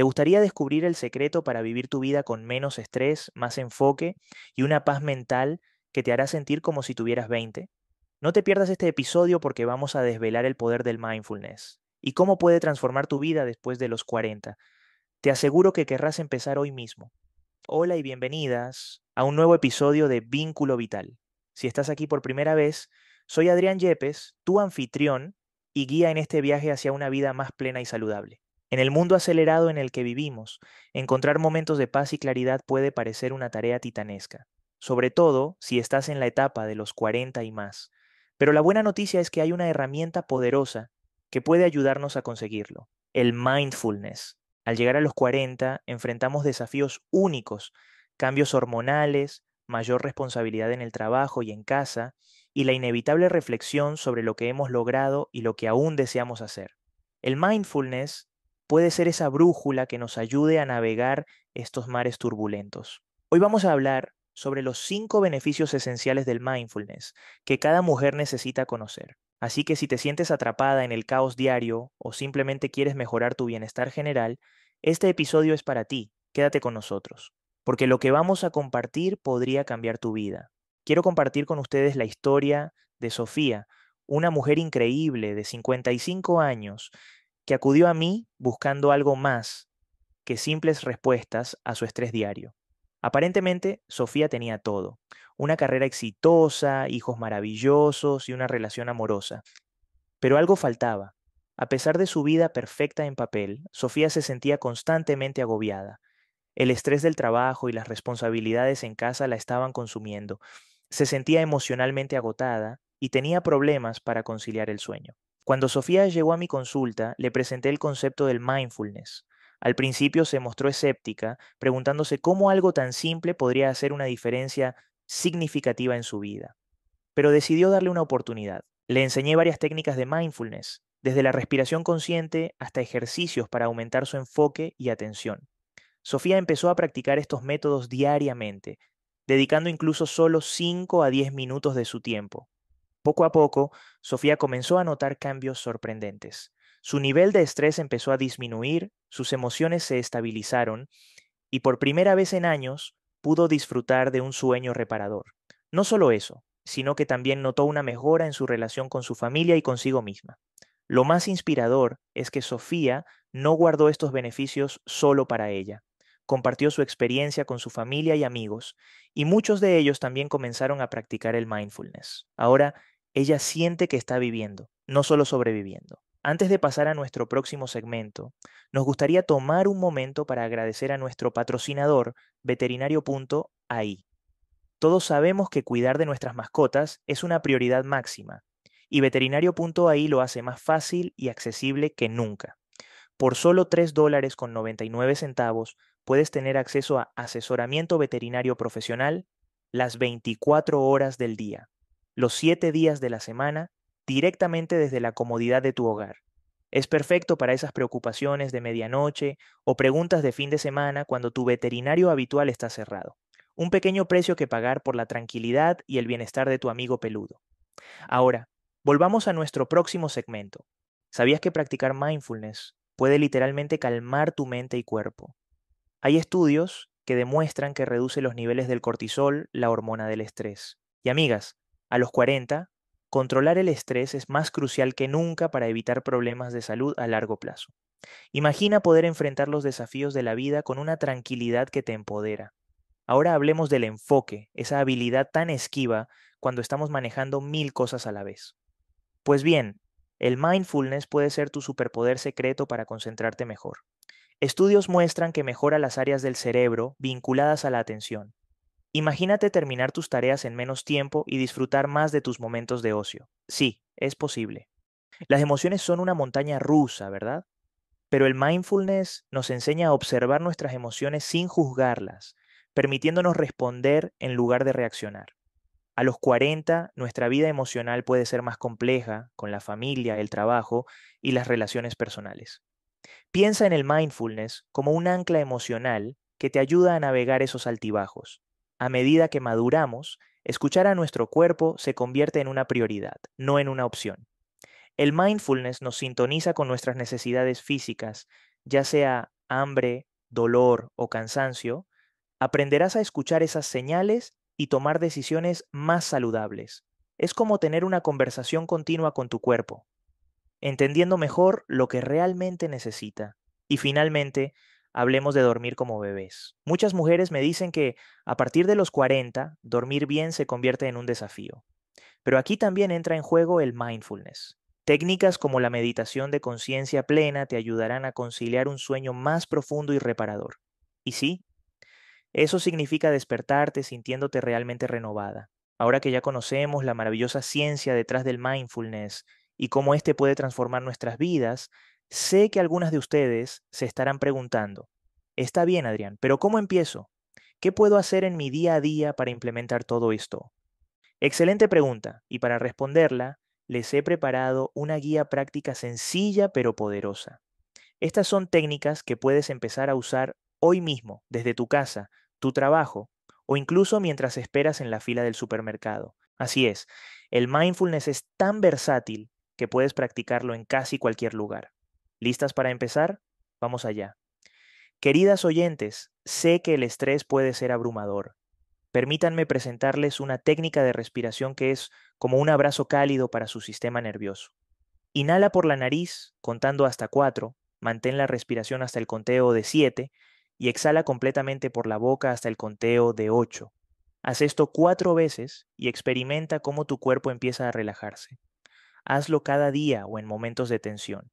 ¿Te gustaría descubrir el secreto para vivir tu vida con menos estrés, más enfoque y una paz mental que te hará sentir como si tuvieras 20? No te pierdas este episodio porque vamos a desvelar el poder del mindfulness y cómo puede transformar tu vida después de los 40. Te aseguro que querrás empezar hoy mismo. Hola y bienvenidas a un nuevo episodio de Vínculo Vital. Si estás aquí por primera vez, soy Adrián Yepes, tu anfitrión y guía en este viaje hacia una vida más plena y saludable. En el mundo acelerado en el que vivimos, encontrar momentos de paz y claridad puede parecer una tarea titanesca, sobre todo si estás en la etapa de los 40 y más. Pero la buena noticia es que hay una herramienta poderosa que puede ayudarnos a conseguirlo, el mindfulness. Al llegar a los 40, enfrentamos desafíos únicos, cambios hormonales, mayor responsabilidad en el trabajo y en casa, y la inevitable reflexión sobre lo que hemos logrado y lo que aún deseamos hacer. El mindfulness puede ser esa brújula que nos ayude a navegar estos mares turbulentos. Hoy vamos a hablar sobre los cinco beneficios esenciales del mindfulness que cada mujer necesita conocer. Así que si te sientes atrapada en el caos diario o simplemente quieres mejorar tu bienestar general, este episodio es para ti. Quédate con nosotros, porque lo que vamos a compartir podría cambiar tu vida. Quiero compartir con ustedes la historia de Sofía, una mujer increíble de 55 años que acudió a mí buscando algo más que simples respuestas a su estrés diario. Aparentemente, Sofía tenía todo, una carrera exitosa, hijos maravillosos y una relación amorosa. Pero algo faltaba. A pesar de su vida perfecta en papel, Sofía se sentía constantemente agobiada. El estrés del trabajo y las responsabilidades en casa la estaban consumiendo. Se sentía emocionalmente agotada y tenía problemas para conciliar el sueño. Cuando Sofía llegó a mi consulta, le presenté el concepto del mindfulness. Al principio se mostró escéptica, preguntándose cómo algo tan simple podría hacer una diferencia significativa en su vida. Pero decidió darle una oportunidad. Le enseñé varias técnicas de mindfulness, desde la respiración consciente hasta ejercicios para aumentar su enfoque y atención. Sofía empezó a practicar estos métodos diariamente, dedicando incluso solo 5 a 10 minutos de su tiempo. Poco a poco, Sofía comenzó a notar cambios sorprendentes. Su nivel de estrés empezó a disminuir, sus emociones se estabilizaron y por primera vez en años pudo disfrutar de un sueño reparador. No solo eso, sino que también notó una mejora en su relación con su familia y consigo misma. Lo más inspirador es que Sofía no guardó estos beneficios solo para ella. Compartió su experiencia con su familia y amigos, y muchos de ellos también comenzaron a practicar el mindfulness. Ahora ella siente que está viviendo, no solo sobreviviendo. Antes de pasar a nuestro próximo segmento, nos gustaría tomar un momento para agradecer a nuestro patrocinador, veterinario.ai. Todos sabemos que cuidar de nuestras mascotas es una prioridad máxima, y veterinario.ai lo hace más fácil y accesible que nunca. Por solo 3 dólares con 99 centavos puedes tener acceso a asesoramiento veterinario profesional las 24 horas del día los siete días de la semana directamente desde la comodidad de tu hogar. Es perfecto para esas preocupaciones de medianoche o preguntas de fin de semana cuando tu veterinario habitual está cerrado. Un pequeño precio que pagar por la tranquilidad y el bienestar de tu amigo peludo. Ahora, volvamos a nuestro próximo segmento. ¿Sabías que practicar mindfulness puede literalmente calmar tu mente y cuerpo? Hay estudios que demuestran que reduce los niveles del cortisol, la hormona del estrés. Y amigas, a los 40, controlar el estrés es más crucial que nunca para evitar problemas de salud a largo plazo. Imagina poder enfrentar los desafíos de la vida con una tranquilidad que te empodera. Ahora hablemos del enfoque, esa habilidad tan esquiva cuando estamos manejando mil cosas a la vez. Pues bien, el mindfulness puede ser tu superpoder secreto para concentrarte mejor. Estudios muestran que mejora las áreas del cerebro vinculadas a la atención, Imagínate terminar tus tareas en menos tiempo y disfrutar más de tus momentos de ocio. Sí, es posible. Las emociones son una montaña rusa, ¿verdad? Pero el mindfulness nos enseña a observar nuestras emociones sin juzgarlas, permitiéndonos responder en lugar de reaccionar. A los 40, nuestra vida emocional puede ser más compleja con la familia, el trabajo y las relaciones personales. Piensa en el mindfulness como un ancla emocional que te ayuda a navegar esos altibajos a medida que maduramos, escuchar a nuestro cuerpo se convierte en una prioridad, no en una opción. El mindfulness nos sintoniza con nuestras necesidades físicas, ya sea hambre, dolor o cansancio, aprenderás a escuchar esas señales y tomar decisiones más saludables. Es como tener una conversación continua con tu cuerpo, entendiendo mejor lo que realmente necesita. Y finalmente, hablemos de dormir como bebés. Muchas mujeres me dicen que a partir de los 40, dormir bien se convierte en un desafío. Pero aquí también entra en juego el mindfulness. Técnicas como la meditación de conciencia plena te ayudarán a conciliar un sueño más profundo y reparador. Y sí, eso significa despertarte sintiéndote realmente renovada. Ahora que ya conocemos la maravillosa ciencia detrás del mindfulness y cómo éste puede transformar nuestras vidas, sé que algunas de ustedes se estarán preguntando, está bien Adrián, pero ¿cómo empiezo? ¿Qué puedo hacer en mi día a día para implementar todo esto? Excelente pregunta, y para responderla, les he preparado una guía práctica sencilla pero poderosa. Estas son técnicas que puedes empezar a usar hoy mismo, desde tu casa, tu trabajo o incluso mientras esperas en la fila del supermercado. Así es, el mindfulness es tan versátil que puedes practicarlo en casi cualquier lugar. ¿Listas para empezar? Vamos allá. Queridas oyentes, sé que el estrés puede ser abrumador, permítanme presentarles una técnica de respiración que es como un abrazo cálido para su sistema nervioso. Inhala por la nariz, contando hasta cuatro, mantén la respiración hasta el conteo de siete y exhala completamente por la boca hasta el conteo de ocho. Haz esto cuatro veces y experimenta cómo tu cuerpo empieza a relajarse. Hazlo cada día o en momentos de tensión.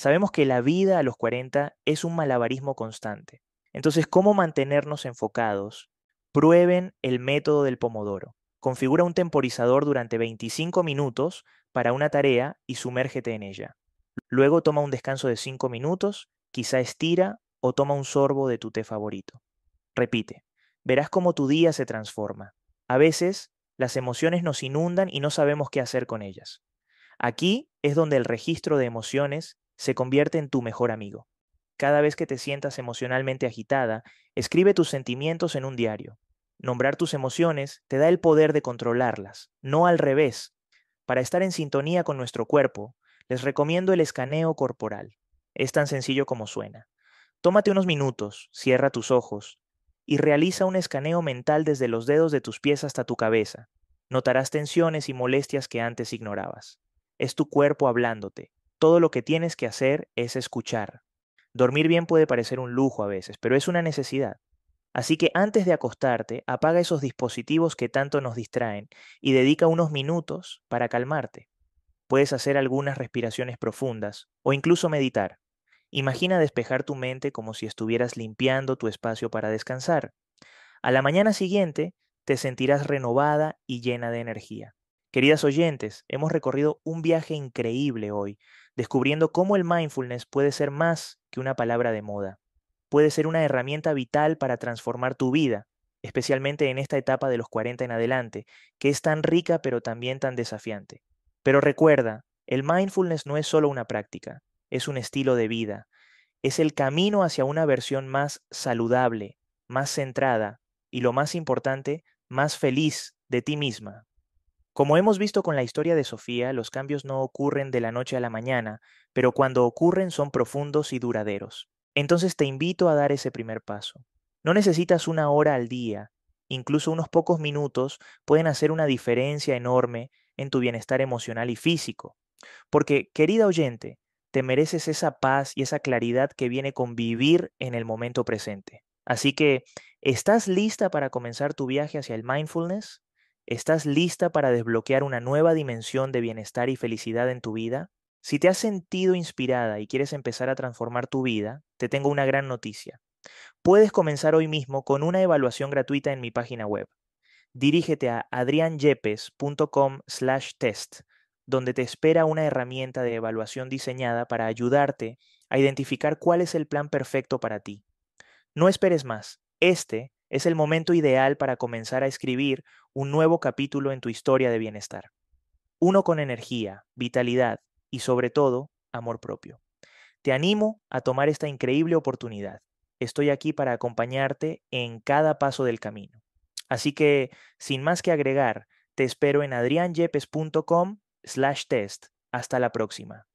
Sabemos que la vida a los 40 es un malabarismo constante. Entonces, ¿cómo mantenernos enfocados Prueben el método del pomodoro. Configura un temporizador durante 25 minutos para una tarea y sumérgete en ella. Luego toma un descanso de 5 minutos, quizá estira o toma un sorbo de tu té favorito. Repite, verás cómo tu día se transforma. A veces, las emociones nos inundan y no sabemos qué hacer con ellas. Aquí es donde el registro de emociones se convierte en tu mejor amigo. Cada vez que te sientas emocionalmente agitada, escribe tus sentimientos en un diario. Nombrar tus emociones te da el poder de controlarlas, no al revés. Para estar en sintonía con nuestro cuerpo, les recomiendo el escaneo corporal. Es tan sencillo como suena. Tómate unos minutos, cierra tus ojos y realiza un escaneo mental desde los dedos de tus pies hasta tu cabeza. Notarás tensiones y molestias que antes ignorabas. Es tu cuerpo hablándote. Todo lo que tienes que hacer es escuchar. Dormir bien puede parecer un lujo a veces, pero es una necesidad. Así que antes de acostarte, apaga esos dispositivos que tanto nos distraen y dedica unos minutos para calmarte. Puedes hacer algunas respiraciones profundas o incluso meditar. Imagina despejar tu mente como si estuvieras limpiando tu espacio para descansar. A la mañana siguiente te sentirás renovada y llena de energía. Queridas oyentes, hemos recorrido un viaje increíble hoy, descubriendo cómo el mindfulness puede ser más que una palabra de moda. Puede ser una herramienta vital para transformar tu vida, especialmente en esta etapa de los 40 en adelante, que es tan rica pero también tan desafiante. Pero recuerda, el mindfulness no es solo una práctica, es un estilo de vida, es el camino hacia una versión más saludable, más centrada y lo más importante, más feliz de ti misma. Como hemos visto con la historia de Sofía, los cambios no ocurren de la noche a la mañana, pero cuando ocurren son profundos y duraderos. Entonces te invito a dar ese primer paso. No necesitas una hora al día, incluso unos pocos minutos pueden hacer una diferencia enorme en tu bienestar emocional y físico. Porque, querida oyente, te mereces esa paz y esa claridad que viene con vivir en el momento presente. Así que, ¿estás lista para comenzar tu viaje hacia el mindfulness? ¿Estás lista para desbloquear una nueva dimensión de bienestar y felicidad en tu vida? Si te has sentido inspirada y quieres empezar a transformar tu vida, te tengo una gran noticia. Puedes comenzar hoy mismo con una evaluación gratuita en mi página web. Dirígete a adrianyepes.com/test, donde te espera una herramienta de evaluación diseñada para ayudarte a identificar cuál es el plan perfecto para ti. No esperes más. Este es el momento ideal para comenzar a escribir un nuevo capítulo en tu historia de bienestar. Uno con energía, vitalidad y sobre todo, amor propio. Te animo a tomar esta increíble oportunidad. Estoy aquí para acompañarte en cada paso del camino. Así que, sin más que agregar, te espero en adrianyepes.com slash test. Hasta la próxima.